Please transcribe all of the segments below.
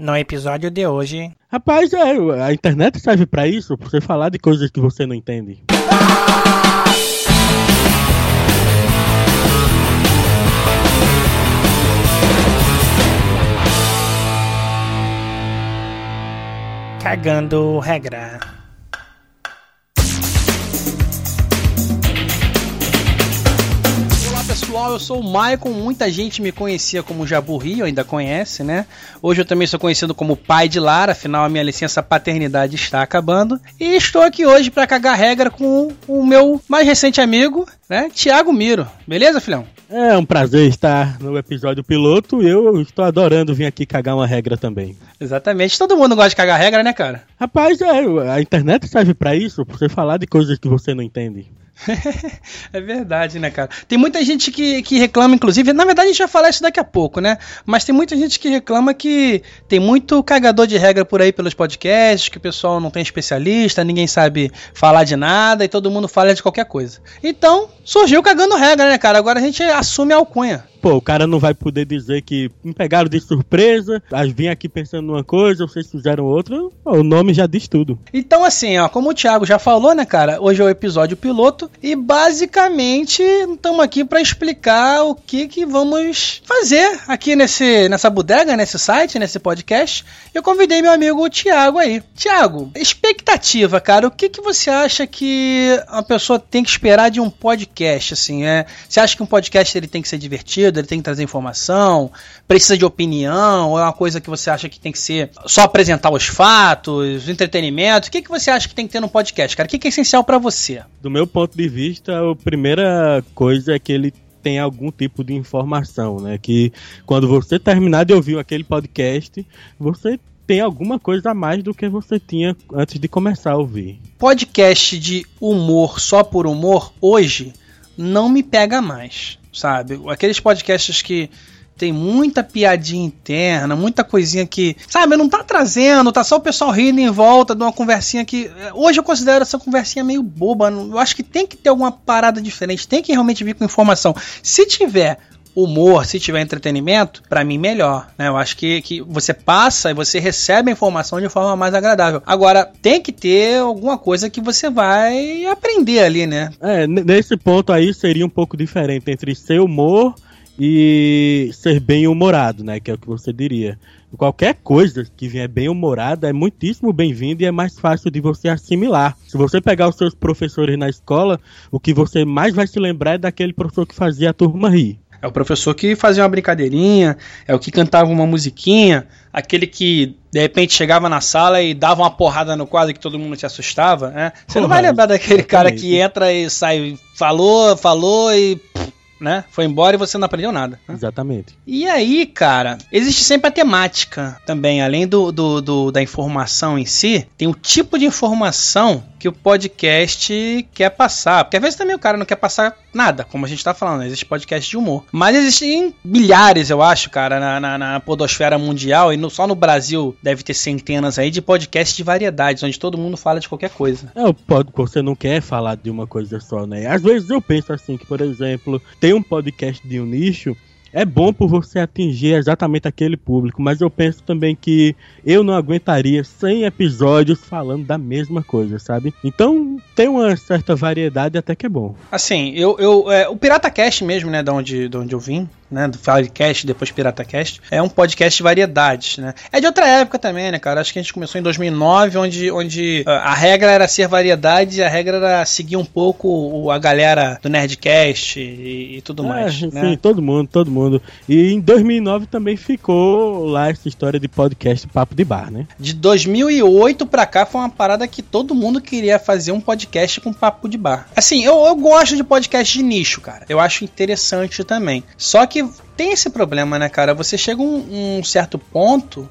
No episódio de hoje. Rapaz, é, a internet serve para isso, pra você falar de coisas que você não entende. Cagando regra. Pessoal, eu sou o Maicon. Muita gente me conhecia como Jabu Rio, ainda conhece, né? Hoje eu também sou conhecido como pai de Lara, afinal a minha licença paternidade está acabando. E estou aqui hoje para cagar regra com o meu mais recente amigo, né? Tiago Miro. Beleza, filhão? É um prazer estar no episódio piloto e eu estou adorando vir aqui cagar uma regra também. Exatamente. Todo mundo gosta de cagar regra, né, cara? Rapaz, é, a internet serve para isso, pra você falar de coisas que você não entende. é verdade, né, cara? Tem muita gente que, que reclama, inclusive, na verdade a gente vai falar isso daqui a pouco, né? Mas tem muita gente que reclama que tem muito cagador de regra por aí pelos podcasts, que o pessoal não tem especialista, ninguém sabe falar de nada e todo mundo fala de qualquer coisa. Então, surgiu cagando regra, né, cara? Agora a gente assume a alcunha. Pô, o cara não vai poder dizer que me pegaram de surpresa, vim aqui pensando numa coisa, vocês fizeram outra. Pô, o nome já diz tudo. Então, assim, ó, como o Thiago já falou, né, cara? Hoje é o episódio piloto e basicamente estamos aqui para explicar o que que vamos fazer aqui nesse, nessa bodega, nesse site, nesse podcast. Eu convidei meu amigo Thiago aí. Thiago, expectativa, cara, o que que você acha que a pessoa tem que esperar de um podcast, assim? É, você acha que um podcast ele tem que ser divertido? Ele tem que trazer informação, precisa de opinião, ou é uma coisa que você acha que tem que ser só apresentar os fatos, entretenimento? O que, que você acha que tem que ter no podcast, cara? O que, que é essencial para você? Do meu ponto de vista, a primeira coisa é que ele tem algum tipo de informação, né? Que quando você terminar de ouvir aquele podcast, você tem alguma coisa a mais do que você tinha antes de começar a ouvir. Podcast de humor só por humor hoje não me pega mais sabe? Aqueles podcasts que tem muita piadinha interna, muita coisinha que, sabe, não tá trazendo, tá só o pessoal rindo em volta de uma conversinha que. Eh, hoje eu considero essa conversinha meio boba. Eu acho que tem que ter alguma parada diferente, tem que realmente vir com informação. Se tiver humor, se tiver entretenimento, para mim melhor, né? Eu acho que, que você passa e você recebe a informação de forma mais agradável. Agora, tem que ter alguma coisa que você vai aprender ali, né? É, nesse ponto aí seria um pouco diferente entre ser humor e ser bem humorado, né? Que é o que você diria. Qualquer coisa que vier bem humorada é muitíssimo bem-vindo e é mais fácil de você assimilar. Se você pegar os seus professores na escola, o que você mais vai se lembrar é daquele professor que fazia a turma rir. É o professor que fazia uma brincadeirinha, é o que cantava uma musiquinha, aquele que de repente chegava na sala e dava uma porrada no quadro que todo mundo se assustava, né? Você não vai lembrar daquele cara que entra e sai, falou, falou e né? Foi embora e você não aprendeu nada. Né? Exatamente. E aí, cara, existe sempre a temática também, além do, do, do, da informação em si, tem o tipo de informação que o podcast quer passar. Porque às vezes também o cara não quer passar nada, como a gente tá falando, existe podcast de humor. Mas existem milhares, eu acho, cara, na, na, na podosfera mundial, e no, só no Brasil deve ter centenas aí de podcasts de variedades, onde todo mundo fala de qualquer coisa. É, pode, você não quer falar de uma coisa só, né? Às vezes eu penso assim, que por exemplo, tem um podcast de um nicho é bom por você atingir exatamente aquele público, mas eu penso também que eu não aguentaria 100 episódios falando da mesma coisa, sabe? Então tem uma certa variedade até que é bom. Assim, eu, eu é, o Pirata Cast mesmo, né, da onde, de onde eu vim, né, do Firecast, depois PirataCast, é um podcast de variedades, né? É de outra época também, né, cara? Acho que a gente começou em 2009, onde, onde ah, a regra era ser variedade e a regra era seguir um pouco a galera do Nerdcast e, e tudo é, mais, sim, né? todo mundo, todo mundo. E em 2009 também ficou lá essa história de podcast Papo de Bar, né? De 2008 pra cá foi uma parada que todo mundo queria fazer um podcast com Papo de Bar. Assim, eu, eu gosto de podcast de nicho, cara. Eu acho interessante também. Só que tem esse problema, né, cara? Você chega um, um certo ponto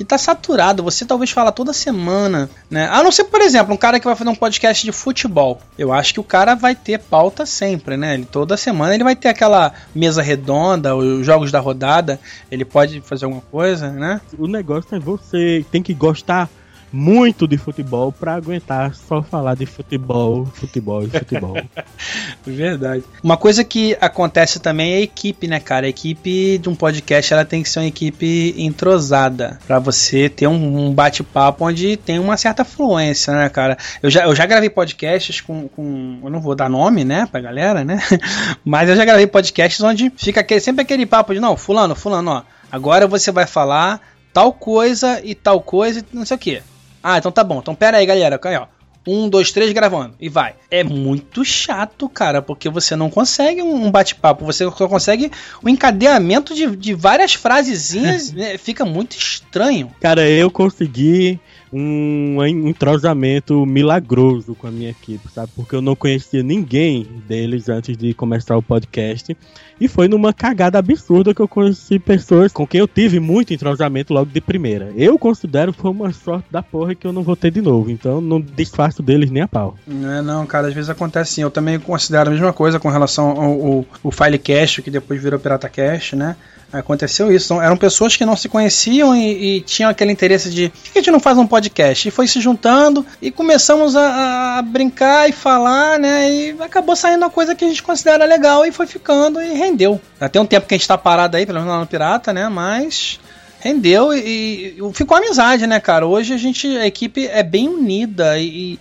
que tá saturado. Você talvez fala toda semana, né? A não ser, por exemplo, um cara que vai fazer um podcast de futebol. Eu acho que o cara vai ter pauta sempre, né? Ele, toda semana ele vai ter aquela mesa redonda, os jogos da rodada. Ele pode fazer alguma coisa, né? O negócio é você tem que gostar muito de futebol para aguentar só falar de futebol, futebol e futebol. Verdade. Uma coisa que acontece também é a equipe, né, cara? A equipe de um podcast ela tem que ser uma equipe entrosada para você ter um, um bate-papo onde tem uma certa fluência, né, cara? Eu já, eu já gravei podcasts com, com. Eu não vou dar nome, né, pra galera, né? Mas eu já gravei podcasts onde fica aquele, sempre aquele papo de, não, fulano, fulano, ó, agora você vai falar tal coisa e tal coisa e não sei o que. Ah, então tá bom. Então pera aí, galera. Aí, ó. Um, dois, três, gravando. E vai. É muito chato, cara, porque você não consegue um bate-papo. Você só consegue o um encadeamento de, de várias frasezinhas. né? Fica muito estranho. Cara, eu consegui um entrosamento milagroso com a minha equipe, sabe? Porque eu não conhecia ninguém deles antes de começar o podcast. E foi numa cagada absurda que eu conheci pessoas com quem eu tive muito entrosamento logo de primeira. Eu considero que foi uma sorte da porra que eu não vou ter de novo. Então não desfaço deles nem a pau. Não, é, não, cara, às vezes acontece assim. Eu também considero a mesma coisa com relação ao, ao, ao Filecast, que depois virou Pirata Cast, né? Aconteceu isso. Então, eram pessoas que não se conheciam e, e, tinham aquele interesse de por que a gente não faz um podcast? E foi se juntando e começamos a, a, brincar e falar, né? E acabou saindo uma coisa que a gente considera legal e foi ficando e rendeu. Tem um tempo que a gente tá parado aí, pelo menos lá no Pirata, né? Mas rendeu e, e ficou amizade, né, cara? Hoje a gente, a equipe é bem unida e, e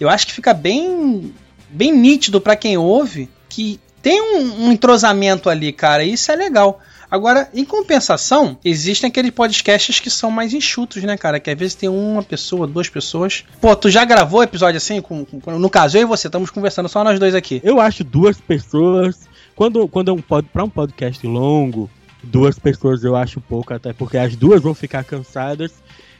eu acho que fica bem, bem nítido para quem ouve que tem um, um entrosamento ali, cara. E isso é legal. Agora, em compensação, existem aqueles podcasts que são mais enxutos, né, cara? Que às vezes tem uma pessoa, duas pessoas. Pô, tu já gravou episódio assim? Com, com, no caso, eu e você, estamos conversando só nós dois aqui. Eu acho duas pessoas. Quando, quando é um pod, pra um podcast longo, duas pessoas eu acho pouco, até porque as duas vão ficar cansadas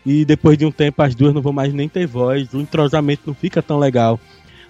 e depois de um tempo as duas não vão mais nem ter voz, o entrosamento não fica tão legal.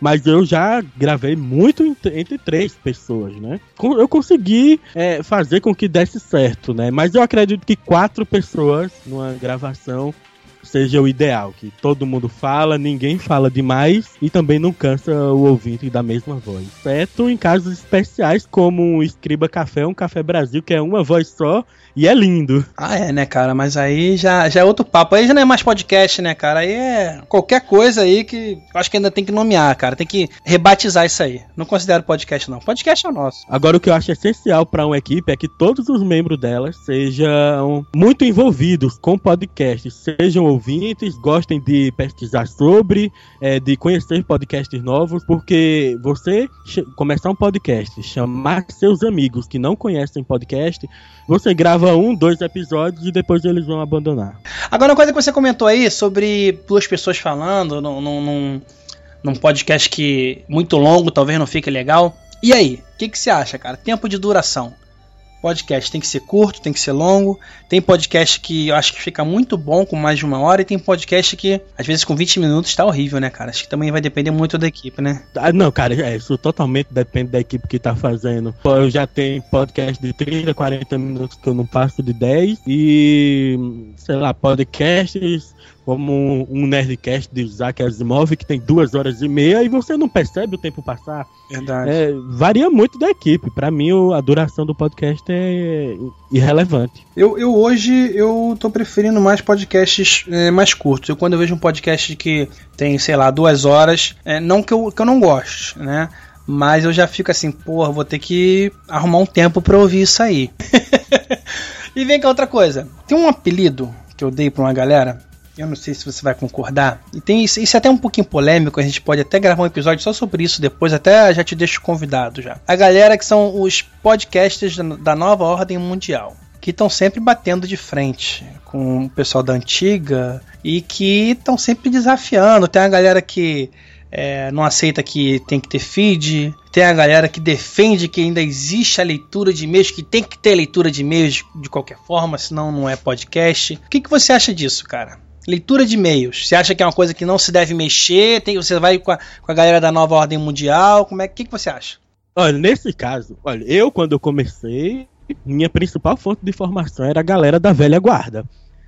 Mas eu já gravei muito entre três pessoas, né? Eu consegui é, fazer com que desse certo, né? Mas eu acredito que quatro pessoas numa gravação seja o ideal, que todo mundo fala, ninguém fala demais e também não cansa o ouvinte da mesma voz. Exceto em casos especiais como um Escriba Café, um Café Brasil, que é uma voz só e é lindo. Ah, é, né, cara? Mas aí já, já é outro papo. Aí já não é mais podcast, né, cara? Aí é qualquer coisa aí que eu acho que ainda tem que nomear, cara. Tem que rebatizar isso aí. Não considero podcast, não. Podcast é o nosso. Agora, o que eu acho essencial para uma equipe é que todos os membros dela sejam muito envolvidos com podcast, sejam ouvintes, gostem de pesquisar sobre, é, de conhecer podcasts novos, porque você começar um podcast, chamar seus amigos que não conhecem podcast, você grava um, dois episódios e depois eles vão abandonar. Agora, uma coisa que você comentou aí sobre duas pessoas falando num, num, num podcast que muito longo, talvez não fique legal. E aí, o que, que você acha, cara? Tempo de duração. Podcast tem que ser curto, tem que ser longo. Tem podcast que eu acho que fica muito bom com mais de uma hora. E tem podcast que, às vezes, com 20 minutos tá horrível, né, cara? Acho que também vai depender muito da equipe, né? Ah, não, cara, é, isso totalmente depende da equipe que tá fazendo. Eu já tenho podcast de 30, 40 minutos que eu não passo de 10. E, sei lá, podcasts como um Nerdcast de Isaac Asimov que tem duas horas e meia e você não percebe o tempo passar. Verdade. É, varia muito da equipe. Para mim, a duração do podcast é irrelevante. Eu, eu hoje eu tô preferindo mais podcasts é, mais curtos. Eu quando eu vejo um podcast que tem, sei lá, duas horas, é, não que eu, que eu não goste, né? Mas eu já fico assim, porra, vou ter que arrumar um tempo pra ouvir isso aí. e vem cá outra coisa. Tem um apelido que eu dei pra uma galera eu não sei se você vai concordar. E tem isso, isso é até um pouquinho polêmico, a gente pode até gravar um episódio só sobre isso depois, até já te deixo convidado já. A galera que são os podcasters da nova ordem mundial que estão sempre batendo de frente com o pessoal da antiga e que estão sempre desafiando. Tem a galera que é, não aceita que tem que ter feed, tem a galera que defende que ainda existe a leitura de e-mails, que tem que ter leitura de e-mails de qualquer forma, senão não é podcast. O que, que você acha disso, cara? Leitura de e-mails. Você acha que é uma coisa que não se deve mexer? Tem, você vai com a, com a galera da nova ordem mundial? Como é que, que você acha? Olha, nesse caso, olha, eu quando eu comecei, minha principal fonte de informação era a galera da velha guarda.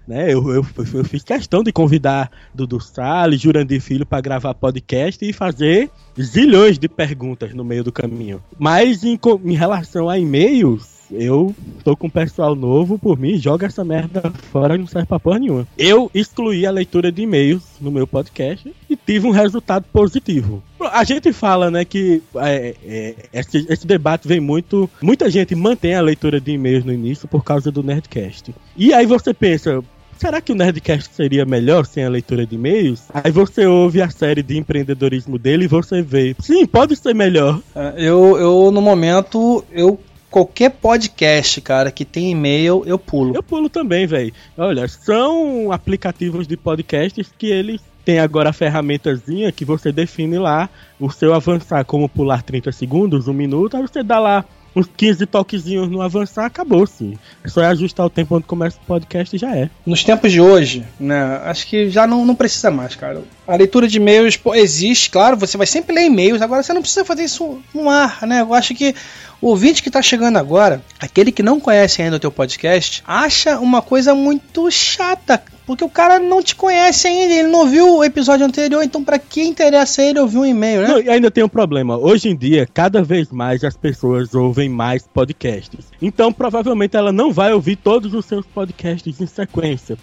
Né, eu, eu, eu fiz questão de convidar Dudu Salles, Jurandir Filho para gravar podcast e fazer zilhões de perguntas no meio do caminho. Mas em, em relação a e-mails, eu tô com um pessoal novo, por mim, joga essa merda fora, não serve pra porra nenhuma. Eu excluí a leitura de e-mails no meu podcast e tive um resultado positivo. A gente fala, né, que é, é, esse, esse, debate vem muito. Muita gente mantém a leitura de e-mails no início por causa do Nerdcast. E aí você pensa, será que o Nerdcast seria melhor sem a leitura de e-mails? Aí você ouve a série de empreendedorismo dele e você vê. Sim, pode ser melhor. É, eu, eu no momento, eu qualquer podcast, cara, que tem e-mail, eu pulo. Eu pulo também, velho. Olha, são aplicativos de podcasts que eles têm agora a ferramentazinha que você define lá o seu avançar, como pular 30 segundos, um minuto, aí você dá lá uns 15 toquezinhos no avançar, acabou sim. É só ajustar o tempo onde começa o podcast e já é. Nos tempos de hoje, né, acho que já não, não precisa mais, cara. A leitura de e-mails pô, existe, claro, você vai sempre ler e-mails, agora você não precisa fazer isso no ar, né? Eu acho que o ouvinte que está chegando agora, aquele que não conhece ainda o teu podcast, acha uma coisa muito chata, porque o cara não te conhece ainda, ele não viu o episódio anterior, então para que interessa ele ouvir um e-mail, né? Não, e ainda tem um problema. Hoje em dia, cada vez mais as pessoas ouvem mais podcasts. Então, provavelmente ela não vai ouvir todos os seus podcasts em sequência.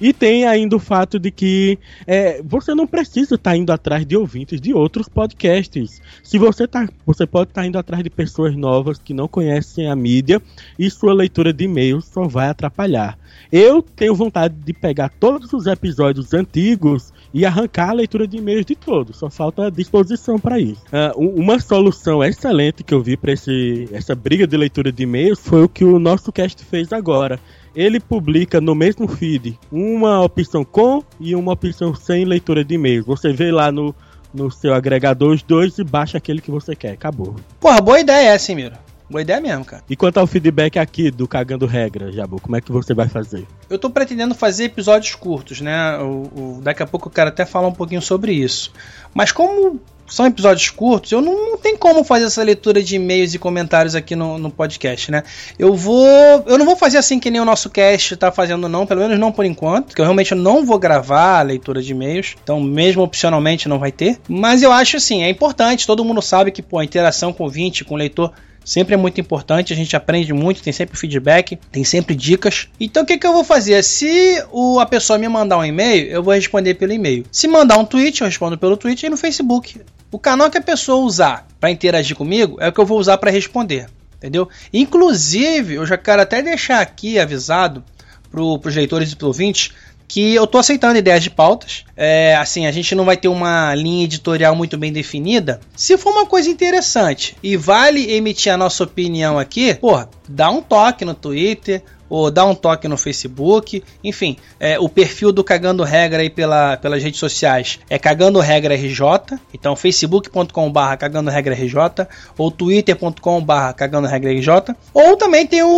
E tem ainda o fato de que é, você não precisa estar tá indo atrás de ouvintes de outros podcasts. Se você tá, você pode estar tá indo atrás de pessoas novas que não conhecem a mídia e sua leitura de e-mails só vai atrapalhar. Eu tenho vontade de pegar todos os episódios antigos e arrancar a leitura de e-mails de todos. Só falta disposição para isso. Uh, uma solução excelente que eu vi para essa briga de leitura de e-mails foi o que o nosso cast fez agora ele publica no mesmo feed uma opção com e uma opção sem leitura de e-mails. Você vê lá no, no seu agregador os dois e baixa aquele que você quer. Acabou. Porra, boa ideia essa, hein, Miro? Boa ideia mesmo, cara. E quanto ao feedback aqui do Cagando Regra, Jabu, como é que você vai fazer? Eu tô pretendendo fazer episódios curtos, né? O, o, daqui a pouco eu quero até falar um pouquinho sobre isso. Mas como são episódios curtos, eu não, não tem como fazer essa leitura de e-mails e comentários aqui no, no, podcast, né? Eu vou. Eu não vou fazer assim que nem o nosso cast tá fazendo, não, pelo menos não por enquanto, porque eu realmente não vou gravar a leitura de e-mails, então mesmo opcionalmente não vai ter. Mas eu acho assim, é importante, todo mundo sabe que pô, a interação com o ouvinte, com o leitor Sempre é muito importante, a gente aprende muito, tem sempre feedback, tem sempre dicas. Então o que, que eu vou fazer? Se o, a pessoa me mandar um e-mail, eu vou responder pelo e-mail. Se mandar um tweet, eu respondo pelo tweet e no Facebook. O canal que a pessoa usar para interagir comigo é o que eu vou usar para responder. Entendeu? Inclusive, eu já quero até deixar aqui avisado para os leitores e para que eu tô aceitando ideias de pautas. É, assim, a gente não vai ter uma linha editorial muito bem definida. Se for uma coisa interessante e vale emitir a nossa opinião aqui, porra, dá um toque no Twitter ou dá um toque no Facebook. Enfim, é, o perfil do Cagando Regra aí pela, pelas redes sociais é Cagando Regra RJ. Então, facebook.com.br Cagando Regra RJ ou twitter.com.br Cagando Regra RJ. Ou também tem o,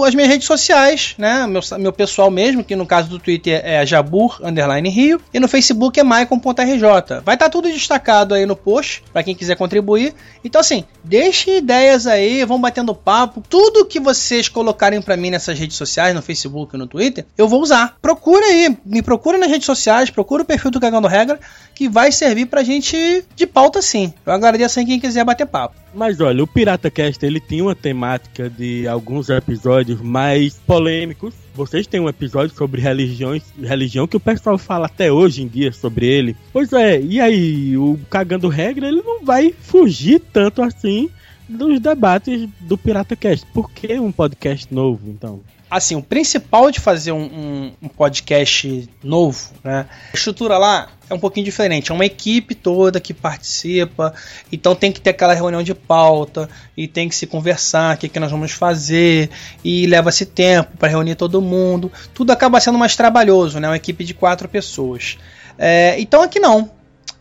o, as minhas redes sociais, né? Meu, meu pessoal mesmo, que no caso do Twitter é Jabur Underline Rio e no Facebook é Maicon.rj. Vai estar tá tudo destacado aí no post para quem quiser contribuir. Então, assim, deixe ideias aí, vão batendo papo. Tudo que vocês colocarem para mim nessas redes sociais sociais, no Facebook, no Twitter, eu vou usar. Procura aí, me procura nas redes sociais, procura o perfil do Cagando Regra, que vai servir pra gente de pauta sim. Eu agradeço aí quem quiser bater papo. Mas olha, o Pirata Cast ele tinha uma temática de alguns episódios mais polêmicos. Vocês têm um episódio sobre religiões, religião que o pessoal fala até hoje em dia sobre ele. Pois é, e aí, o Cagando Regra ele não vai fugir tanto assim dos debates do Pirata Cast. Por que um podcast novo, então? Assim, o principal de fazer um, um, um, podcast novo, né? A estrutura lá é um pouquinho diferente. É uma equipe toda que participa, então tem que ter aquela reunião de pauta e tem que se conversar, o que, que nós vamos fazer, e leva-se tempo para reunir todo mundo. Tudo acaba sendo mais trabalhoso, né? Uma equipe de quatro pessoas. É, então aqui não.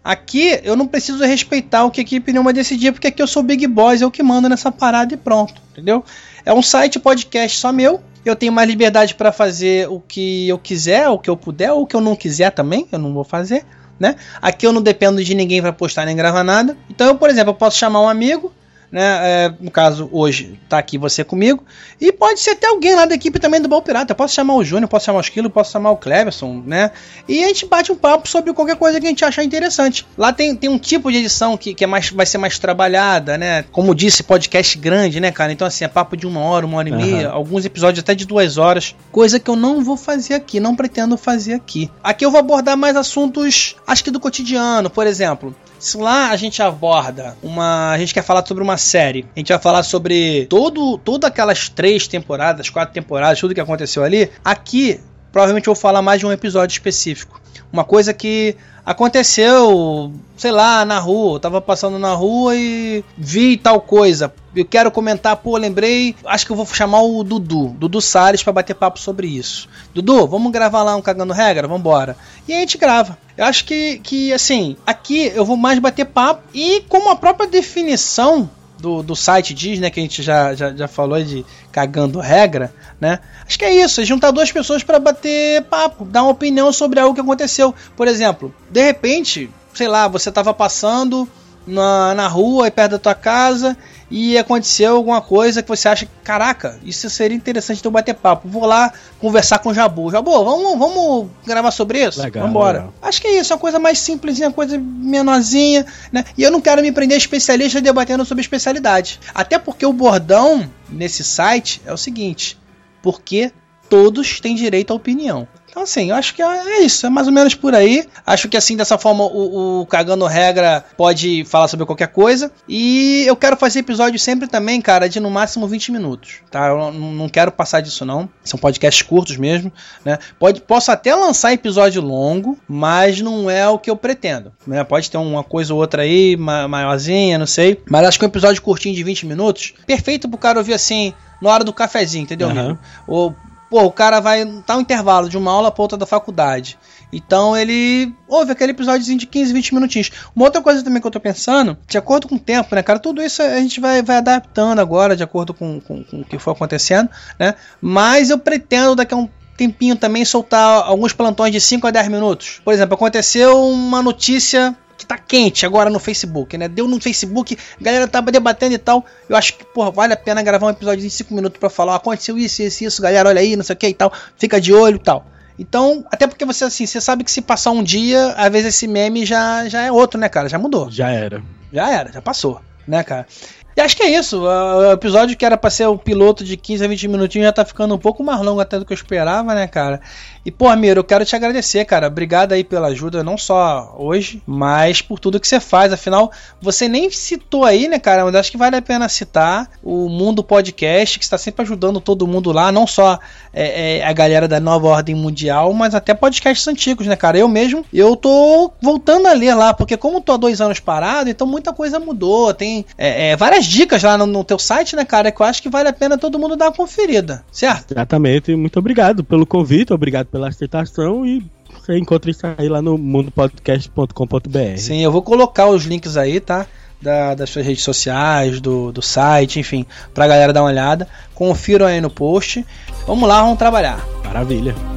Aqui eu não preciso respeitar o que a equipe nenhuma decidir, porque aqui eu sou Big Boss, eu que mando nessa parada e pronto, entendeu? É um site podcast só meu, eu tenho mais liberdade para fazer o que eu quiser, o que eu puder, ou o que eu não quiser também, eu não vou fazer, né? Aqui eu não dependo de ninguém para postar nem gravar nada. Então eu, por exemplo, eu posso chamar um amigo, né? É, no caso, hoje tá aqui você comigo. E pode ser até alguém lá da equipe também do Bal Pirata. Eu posso chamar o Júnior, posso chamar o Esquilo, posso chamar o Cleverson, né? E a gente bate um papo sobre qualquer coisa que a gente achar interessante. Lá tem, tem um tipo de edição que, que é mais, vai ser mais trabalhada, né? Como disse, podcast grande, né, cara? Então, assim, é papo de uma hora, uma hora e meia, alguns episódios até de duas horas. Coisa que eu não vou fazer aqui, não pretendo fazer aqui. Aqui eu vou abordar mais assuntos, acho que do cotidiano, por exemplo. Se lá a gente aborda uma. A gente quer falar sobre uma série, a gente vai falar sobre todo, todas aquelas três temporadas, quatro temporadas, tudo que aconteceu ali. Aqui, provavelmente eu vou falar mais de um episódio específico. Uma coisa que aconteceu, sei lá, na rua. Eu tava passando na rua e vi tal coisa. Eu quero comentar, pô, lembrei. Acho que eu vou chamar o Dudu, Dudu Salles, para bater papo sobre isso. Dudu, vamos gravar lá um Cagando Regra? Vambora. E a gente grava. Eu acho que, que, assim, aqui eu vou mais bater papo. E como a própria definição do, do site diz, né, que a gente já, já, já falou de cagando regra, né? Acho que é isso, é juntar duas pessoas para bater papo, dar uma opinião sobre algo que aconteceu. Por exemplo, de repente, sei lá, você tava passando na, na rua, aí perto da tua casa, e aconteceu alguma coisa que você acha, caraca, isso seria interessante de eu bater papo. Vou lá conversar com o Jabu. Jabu, vamos, vamos gravar sobre isso? Legal, Vambora. legal. Acho que é isso, é uma coisa mais simplesinha, uma coisa menorzinha, né? E eu não quero me prender a especialista debatendo sobre especialidade. Até porque o bordão nesse site é o seguinte: porque todos têm direito à opinião. Então, assim, eu acho que é isso, é mais ou menos por aí. Acho que, assim, dessa forma, o, o Cagando Regra pode falar sobre qualquer coisa. E eu quero fazer episódio sempre também, cara, de no máximo 20 minutos, tá? Eu não, quero passar disso, não. São podcasts curtos mesmo, né? Pode, posso até lançar episódio longo, mas não é o que eu pretendo, né? Pode ter uma coisa ou outra aí, ma- maiorzinha, não sei. Mas acho que um episódio curtinho de 20 minutos, perfeito pro cara ouvir, assim, na hora do cafezinho, entendeu, Aham. amigo? Ou pô, o cara vai tá um intervalo de uma aula para outra da faculdade. Então ele ouve aquele episódiozinho de 15, 20 minutinhos. Uma outra coisa também que eu tô pensando, de acordo com o tempo, né, cara? Tudo isso a gente vai, vai adaptando agora, de acordo com, com, com o que for acontecendo, né? Mas eu pretendo daqui a um tempinho também soltar alguns plantões de 5 a 10 minutos. Por exemplo, aconteceu uma notícia que tá quente agora no Facebook, né? Deu no Facebook, a galera tava debatendo e tal. Eu acho que, porra, vale a pena gravar um episódio de 5 minutos pra falar, ó, aconteceu isso, isso, isso, galera, olha aí, não sei o que e tal. Fica de olho e tal. Então, até porque você assim, você sabe que se passar um dia, às vezes esse meme já, já é outro, né, cara? Já mudou. Já era. Já era, já passou, né, cara? E acho que é isso. O episódio que era pra ser o piloto de 15 a 20 minutinhos já tá ficando um pouco mais longo até do que eu esperava, né, cara? E, pô, Amiro, eu quero te agradecer, cara. Obrigado aí pela ajuda, não só hoje, mas por tudo que você faz. Afinal, você nem citou aí, né, cara? Mas acho que vale a pena citar o Mundo Podcast, que está sempre ajudando todo mundo lá, não só é, é, a galera da nova ordem mundial, mas até podcasts antigos, né, cara? Eu mesmo, eu tô voltando a ler lá, porque como tô há dois anos parado, então muita coisa mudou. Tem é, é, dicas lá no, no teu site, né, cara? Que eu acho que vale a pena todo mundo dar uma conferida, certo? Exatamente. Muito obrigado pelo convite, obrigado pela aceitação e você encontra isso aí lá no mundopodcast.com.br. Sim, eu vou colocar os links aí, tá? Da, das suas redes sociais, do, do site, enfim, pra galera dar uma olhada. Confiram aí no post. Vamos lá, vamos trabalhar. Maravilha.